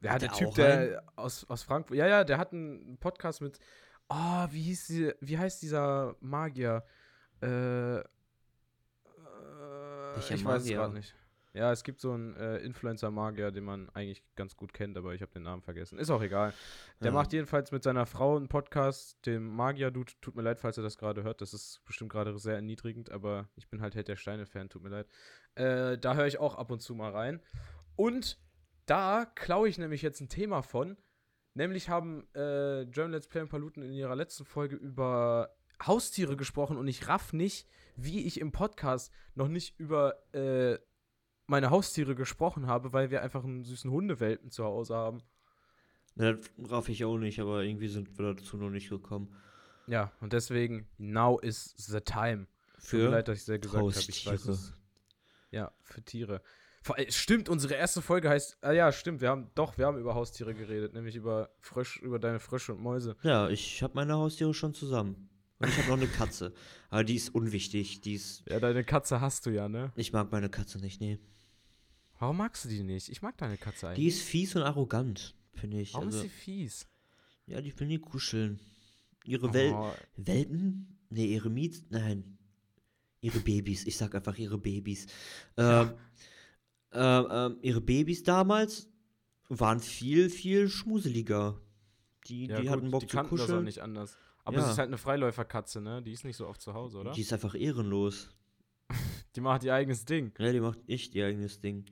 ja, Hat der der Typ, der aus, aus Frankfurt. Ja, ja, der hat einen Podcast mit. Oh, wie hieß die, wie heißt dieser Magier? Äh, äh, ich weiß es Magier? gerade nicht. Ja, es gibt so einen äh, Influencer-Magier, den man eigentlich ganz gut kennt, aber ich habe den Namen vergessen. Ist auch egal. Der Ja. macht jedenfalls mit seiner Frau einen Podcast, dem Magier-Dude. Tut mir leid, falls ihr das gerade hört. Das ist bestimmt gerade sehr erniedrigend, aber ich bin halt Held der Steine-Fan, tut mir leid. Äh, da höre ich auch ab und zu mal rein. Und da klaue ich nämlich jetzt ein Thema von. Nämlich haben äh, German Let's Play und Paluten in ihrer letzten Folge über Haustiere gesprochen und ich raff nicht, wie ich im Podcast noch nicht über äh, meine Haustiere gesprochen habe, weil wir einfach einen süßen Hundewelpen zu Hause haben. Ja, das raff ich auch nicht, aber irgendwie sind wir dazu noch nicht gekommen. Ja, und deswegen, now is the time. Tut mir Für leid, dass ich sehr gesagt habe. Ich weiß es. Ja, für Tiere. Stimmt, unsere erste Folge heißt. Ah ja, stimmt, wir haben doch, wir haben über Haustiere geredet, nämlich über Frösch, über deine Frösche und Mäuse. Ja, ich habe meine Haustiere schon zusammen. Und ich habe noch eine Katze. Aber die ist unwichtig. Die ist. Ja, deine Katze hast du ja, ne? Ich mag meine Katze nicht, nee. Warum magst du die nicht? Ich mag deine Katze eigentlich. Die ist fies und arrogant, finde ich. Warum also, ist sie fies? ja, die will nie kuscheln. Ihre Wel Oh, Welpen? Nee, ihre Miets. Nein. Ihre Babys. Ich sag einfach ihre Babys. Ähm, ähm, ähm, ihre Babys damals waren viel, viel schmuseliger. Die, ja, die gut, hatten Bock die zu kannten das auch kuscheln. nicht anders. Aber Ja. sie ist halt eine Freiläuferkatze, ne? Die ist nicht so oft zu Hause, oder? Die ist einfach ehrenlos. Die macht ihr eigenes Ding. Ja, die macht echt ihr eigenes Ding.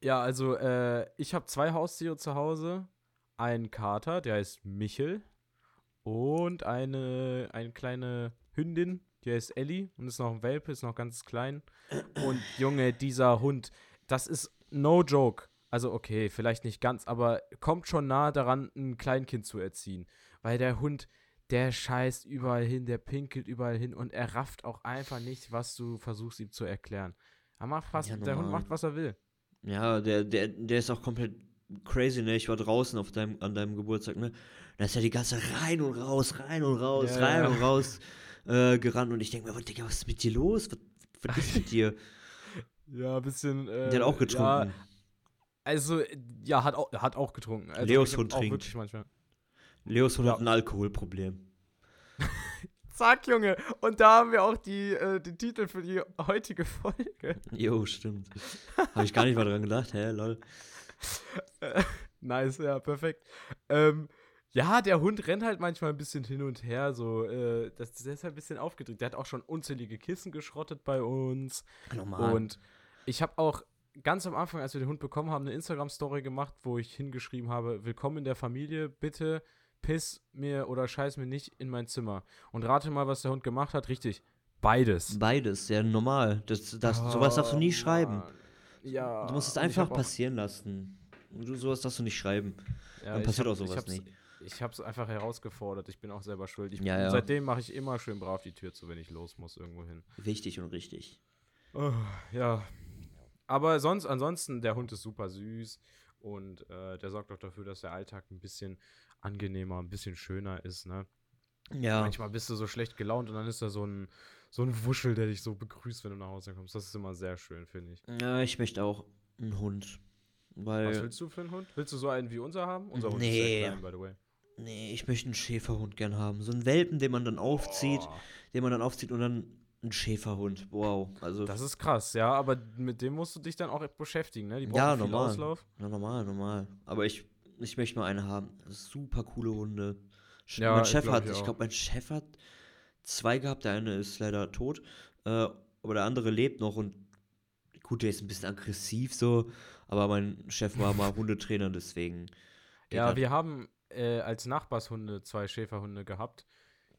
Ja, also äh, ich habe zwei Haustiere zu Hause. Einen Kater, der heißt Michel. Und eine, eine kleine Hündin, die heißt Ellie. Und ist noch ein Welpe, ist noch ganz klein. Und Junge, dieser Hund, das ist no joke. Also okay, vielleicht nicht ganz, aber kommt schon nah daran, ein Kleinkind zu erziehen. Weil der Hund, der scheißt überall hin, der pinkelt überall hin und er rafft auch einfach nicht, was du versuchst ihm zu erklären. Er macht fast, Ja, der Hund macht, was er will. Ja, der, der, der ist auch komplett crazy, ne? Ich war draußen auf deinem, an deinem Geburtstag, ne? Da ist ja die ganze rein und raus, rein und raus, Ja, rein ja. und raus äh, gerannt und ich denke mir, was, Digga, was ist mit dir los? Was, was ist mit dir? Ja, ein bisschen. Äh, Der hat auch Ja, getrunken. also, ja, hat auch, hat auch getrunken. Also, Leos Hund trinkt. wirklich manchmal. Leos Hund Ja. hat ein Alkoholproblem. Zack, Junge. Und da haben wir auch die, äh, den Titel für die heutige Folge. Jo, stimmt. Habe ich gar nicht mal dran gedacht, hä, lol. Nice, ja, perfekt. Ähm, ja, der Hund rennt halt manchmal ein bisschen hin und her, so, äh, das, der ist halt ein bisschen aufgedrückt. Der hat auch schon unzählige Kissen geschrottet bei uns. Normal. Und ich habe auch ganz am Anfang, als wir den Hund bekommen haben, eine Instagram-Story gemacht, wo ich hingeschrieben habe: Willkommen in der Familie, bitte piss mir oder scheiß mir nicht in mein Zimmer. Und rate mal, was der Hund gemacht hat. Richtig, beides. Beides, ja, normal. Das, das, sowas darfst du nie Oh, schreiben. Ja. Du musst es einfach passieren lassen. Du, sowas darfst du nicht schreiben. Ja, Dann passiert hab- auch sowas ich nicht. Ich habe es einfach herausgefordert. Ich bin auch selber schuld. Ich, Ja, ja. Seitdem mache ich immer schön brav die Tür zu, wenn ich los muss irgendwo hin. Wichtig und richtig. Oh, ja. Aber sonst, ansonsten, der Hund ist super süß und äh, der sorgt auch dafür, dass der Alltag ein bisschen angenehmer, ein bisschen schöner ist, ne? Ja, Manchmal bist du so schlecht gelaunt und dann ist da so ein, so ein Wuschel, der dich so begrüßt, wenn du nach Hause kommst. Das ist immer sehr schön, finde ich. ja, ich möchte auch einen Hund. Was Weil, willst du für einen Hund? Willst du so einen wie unser haben? Unser Hund Nee. ist sehr klein, by the way. Nee, ich möchte einen Schäferhund gern haben. So einen Welpen, den man dann aufzieht, Oh, den man dann aufzieht und dann einen Schäferhund. Wow, also, das ist krass, ja, aber mit dem musst du dich dann auch beschäftigen, ne? Die brauchen Ja, viel normal. Auslauf. na, normal, normal. Aber ich, ich möchte mal eine haben. Super coole Hunde. Ja, mein ich Chef glaub, hat, ich ich glaube, mein Chef hat zwei gehabt. Der eine ist leider tot. Äh, aber der andere lebt noch und gut, der ist ein bisschen aggressiv so. Aber mein Chef war mal Hundetrainer, deswegen. Ja, wir haben äh, als Nachbarshunde zwei Schäferhunde gehabt.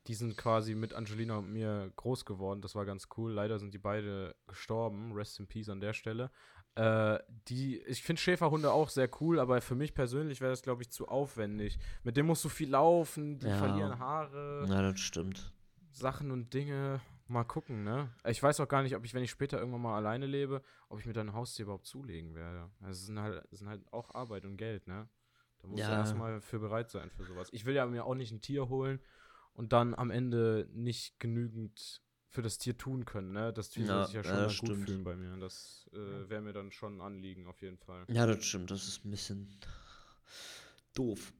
Die sind quasi mit Angelina und mir groß geworden. Das war ganz cool. Leider sind die beide gestorben. Rest in Peace an der Stelle. Äh, die, ich finde Schäferhunde auch sehr cool, aber für mich persönlich wäre das, glaube ich, zu aufwendig. Mit dem musst du viel laufen, die Ja. verlieren Haare, Ja, das stimmt. Sachen und Dinge. Mal gucken, ne? Ich weiß auch gar nicht, ob ich, wenn ich später irgendwann mal alleine lebe, ob ich mir dann ein Haustier überhaupt zulegen werde. Also es sind halt, es sind halt auch Arbeit und Geld, ne? Da musst du Ja. erstmal für bereit sein für sowas. Ich will ja mir auch nicht ein Tier holen und dann am Ende nicht genügend für das Tier tun können, ne? Das Tier soll Ja, sich ja ja, schon das gut stimmt. fühlen bei mir. Das äh, wäre mir dann schon ein Anliegen, auf jeden Fall. Ja, das stimmt. Das ist ein bisschen doof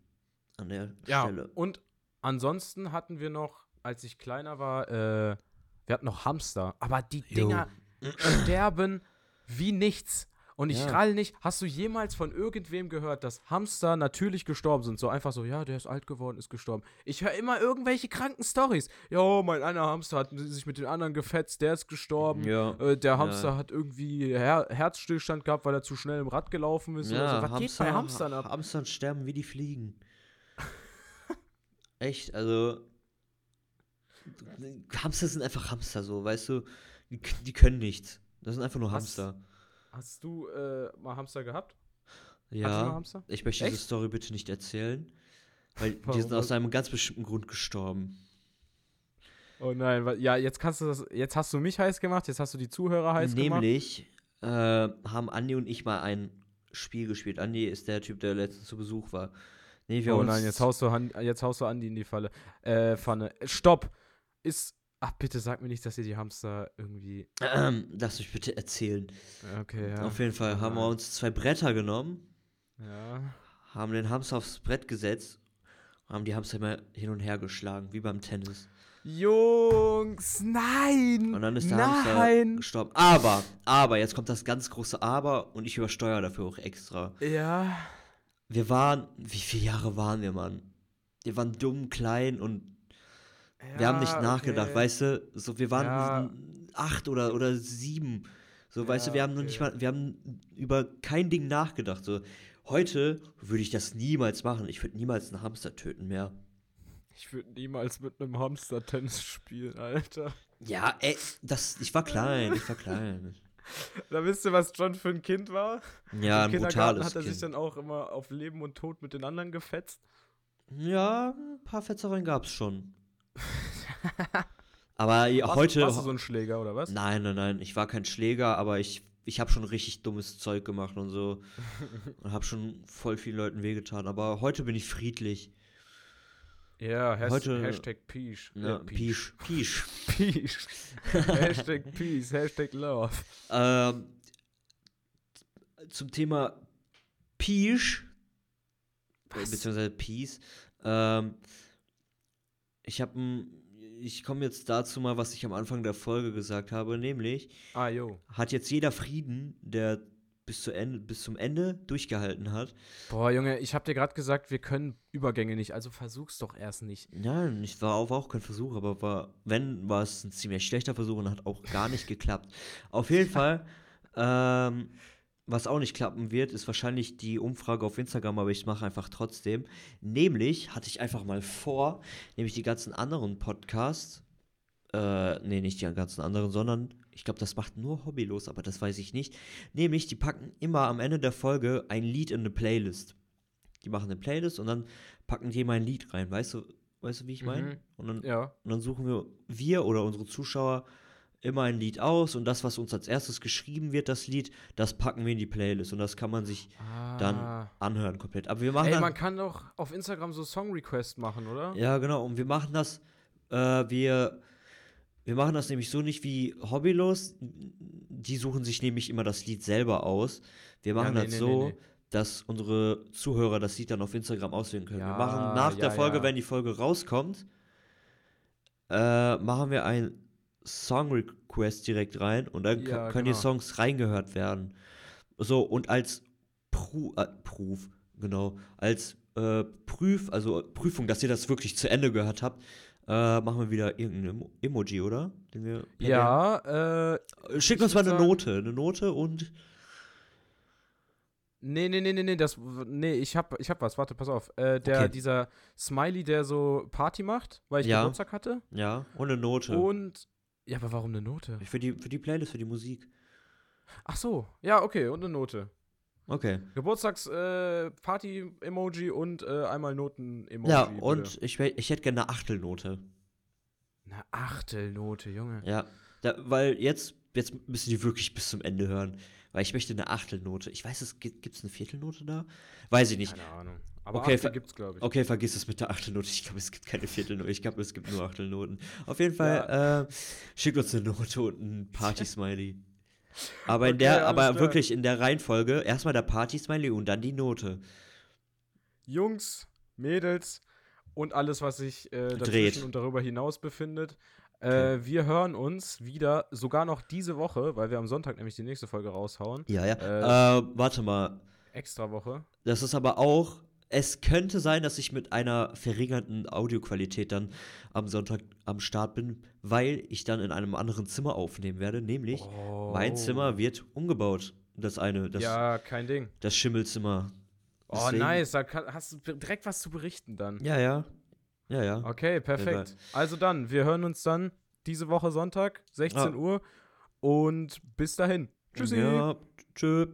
an der Ja, Stelle. und ansonsten hatten wir noch, als ich kleiner war, äh, wir hatten noch Hamster. Aber die Jo. Dinger sterben wie nichts. Und ich Ja. rall nicht. Hast du jemals von irgendwem gehört, dass Hamster natürlich gestorben sind? So einfach so, ja, der ist alt geworden, ist gestorben. Ich höre immer irgendwelche kranken Stories. Jo, mein einer Hamster hat sich mit den anderen gefetzt, der ist gestorben. Ja. Äh, der Ja. Hamster hat irgendwie Her Herzstillstand gehabt, weil er zu schnell im Rad gelaufen ist. oder so. Was geht bei Hamstern ab? Hamstern sterben wie die Fliegen. Echt, also. Hamster sind einfach Hamster so, weißt du? Die, die können nichts. Das sind einfach nur Hamster. Hast du äh, mal Hamster gehabt? Hattest du mal Ja. Hamster? Ich möchte diese Echt? Story bitte nicht erzählen. Weil die sind aus einem ganz bestimmten Grund gestorben. Oh nein, ja, jetzt kannst du das, jetzt hast du mich heiß gemacht, jetzt hast du die Zuhörer heiß gemacht. Nämlich äh, haben Andi und ich mal ein Spiel gespielt. Andi ist der Typ, der letztens zu Besuch war. Nee, Oh nein, jetzt haust du Han jetzt haust du Andi in die Falle. Äh, Pfanne. Stopp! Ist. Ach, bitte sag mir nicht, dass ihr die Hamster irgendwie. Ähm, lass mich bitte erzählen. Okay, ja. Auf jeden Fall haben wir nein. uns zwei Bretter genommen, Ja. haben den Hamster aufs Brett gesetzt und haben die Hamster immer hin und her geschlagen, wie beim Tennis. Jungs, nein! Und dann ist der Hamster nein! gestorben. Aber, aber, jetzt kommt das ganz große Aber und ich übersteuere dafür auch extra. Ja. Wir waren, wie viele Jahre waren wir, Mann? Wir waren dumm, klein und wir haben nicht ja, nachgedacht, okay. weißt du? So, wir waren Ja. acht oder, oder sieben. So, weißt du, Ja, wir haben noch nicht okay. mal, wir haben über kein Ding nachgedacht. So, heute würde ich das niemals machen. Ich würde niemals einen Hamster töten mehr. Ich würde niemals mit einem Hamster Tennis spielen, Alter. Ja, ey, das, ich war klein, ich war klein. Da wisst ihr, was John für ein Kind war? Ja, Im ein brutales hat er sich Kind. dann auch immer auf Leben und Tod mit den anderen gefetzt. Ja, ein paar Fetzereien gab es schon. Aber Warst, heute. Warst du so ein Schläger oder was? Nein, nein, nein, ich war kein Schläger, aber ich, ich habe schon richtig dummes Zeug gemacht und so. und habe schon voll vielen Leuten wehgetan. Aber heute bin ich friedlich. Ja, Has Heute- Hashtag Peace. Ja, Pisch, Pisch. Peace. Hashtag Peace, Hashtag Love. Ähm, zum Thema Peach, Was? beziehungsweise Peace. Ähm, ich habe ich komme jetzt dazu mal, was ich am Anfang der Folge gesagt habe, nämlich Ah, hat jetzt jeder Frieden, der bis, zu Ende, bis zum Ende durchgehalten hat. Boah, Junge, ich hab dir gerade gesagt, wir können Übergänge nicht, also versuch's doch erst nicht. Ja, ich war auch, war auch kein Versuch, aber war, wenn, war es ein ziemlich schlechter Versuch und hat auch gar nicht geklappt. Auf jeden Fall, ähm, was auch nicht klappen wird, ist wahrscheinlich die Umfrage auf Instagram, aber ich mache einfach trotzdem. Nämlich hatte ich einfach mal vor, nämlich die ganzen anderen Podcasts, äh, nee, nicht die ganzen anderen, sondern ich glaube, das macht nur Hobbylos, aber das weiß ich nicht. Nämlich, die packen immer am Ende der Folge ein Lied in eine Playlist. Die machen eine Playlist und dann packen die mal ein Lied rein, weißt du, weißt du, wie ich meine? Mhm. Und dann Ja. und dann suchen wir, wir oder unsere Zuschauer immer ein Lied aus und das, was uns als erstes geschrieben wird, das Lied, das packen wir in die Playlist und das kann man sich dann Ah. anhören komplett. Aber wir machen Ey, dann, man kann doch auf Instagram so Song-Request machen, oder? ja genau, und wir machen das, äh, wir, wir machen das nämlich so nicht wie Hobbylos, die suchen sich nämlich immer das Lied selber aus. Wir machen nee, das nee, so, nee, dass unsere Zuhörer das Lied dann auf Instagram auswählen können. wir Ja, machen nach ja, der Folge, ja. wenn die Folge rauskommt, äh, machen wir ein Song Request direkt rein und dann Ja, können die genau. Songs reingehört werden. So, und als Pru äh, Proof, genau, als äh, Prüf, also Prüfung, dass ihr das wirklich zu Ende gehört habt, äh, machen wir wieder irgendein Emo Emoji, oder? Ja, äh, Äh, Schickt uns mal eine sagen- Note, eine Note und nee, nee, nee, nee, nee, das, nee, ich hab, ich hab was, warte, pass auf. Äh, der, Okay. dieser Smiley, der so Party macht, weil ich Ja. Geburtstag hatte. ja, und eine Note. Und, ja, aber warum eine Note? Für die, für die Playlist, für die Musik. Ach so, ja, okay, und eine Note. Okay. Geburtstags, äh, und äh, einmal Noten-Emoji. Ja, und ich, ich hätte gerne eine Achtelnote. Eine Achtelnote, Junge. Ja. Da, weil jetzt, jetzt müssen die wirklich bis zum Ende hören. Weil ich möchte eine Achtelnote. Ich weiß, es gibt es eine Viertelnote da? Weiß ich nicht. Keine Ahnung. Aber Okay, Achtel ver- gibt's, glaube ich. Okay, vergiss es mit der Achtelnote. Ich glaube, es gibt keine Viertelnote. Ich glaube, es gibt nur Achtelnoten. Auf jeden Fall, äh, schickt uns eine Note und ein Party-Smiley. Aber in Okay, der, alles aber klar. wirklich in der Reihenfolge, erstmal der Party-Smiley und dann die Note. Jungs, Mädels und alles, was sich äh, dazwischen Dreht. und darüber hinaus befindet. Äh, Okay. Wir hören uns wieder, sogar noch diese Woche, weil wir am Sonntag nämlich die nächste Folge raushauen. Ja, ja. Äh, Äh, warte mal. Extra Woche. Das ist aber auch, es könnte sein, dass ich mit einer verringerten Audioqualität dann am Sonntag am Start bin, weil ich dann in einem anderen Zimmer aufnehmen werde, nämlich mein Zimmer wird umgebaut. Das eine, das, Oh. ja, kein Ding. das Schimmelzimmer. Oh, Deswegen- nice. Da hast du direkt was zu berichten dann. Ja, ja. Ja, ja. Okay, perfekt. Also dann, wir hören uns dann diese Woche Sonntag, 16 Ja. Uhr. Und bis dahin. Tschüssi. Ja, tschüss.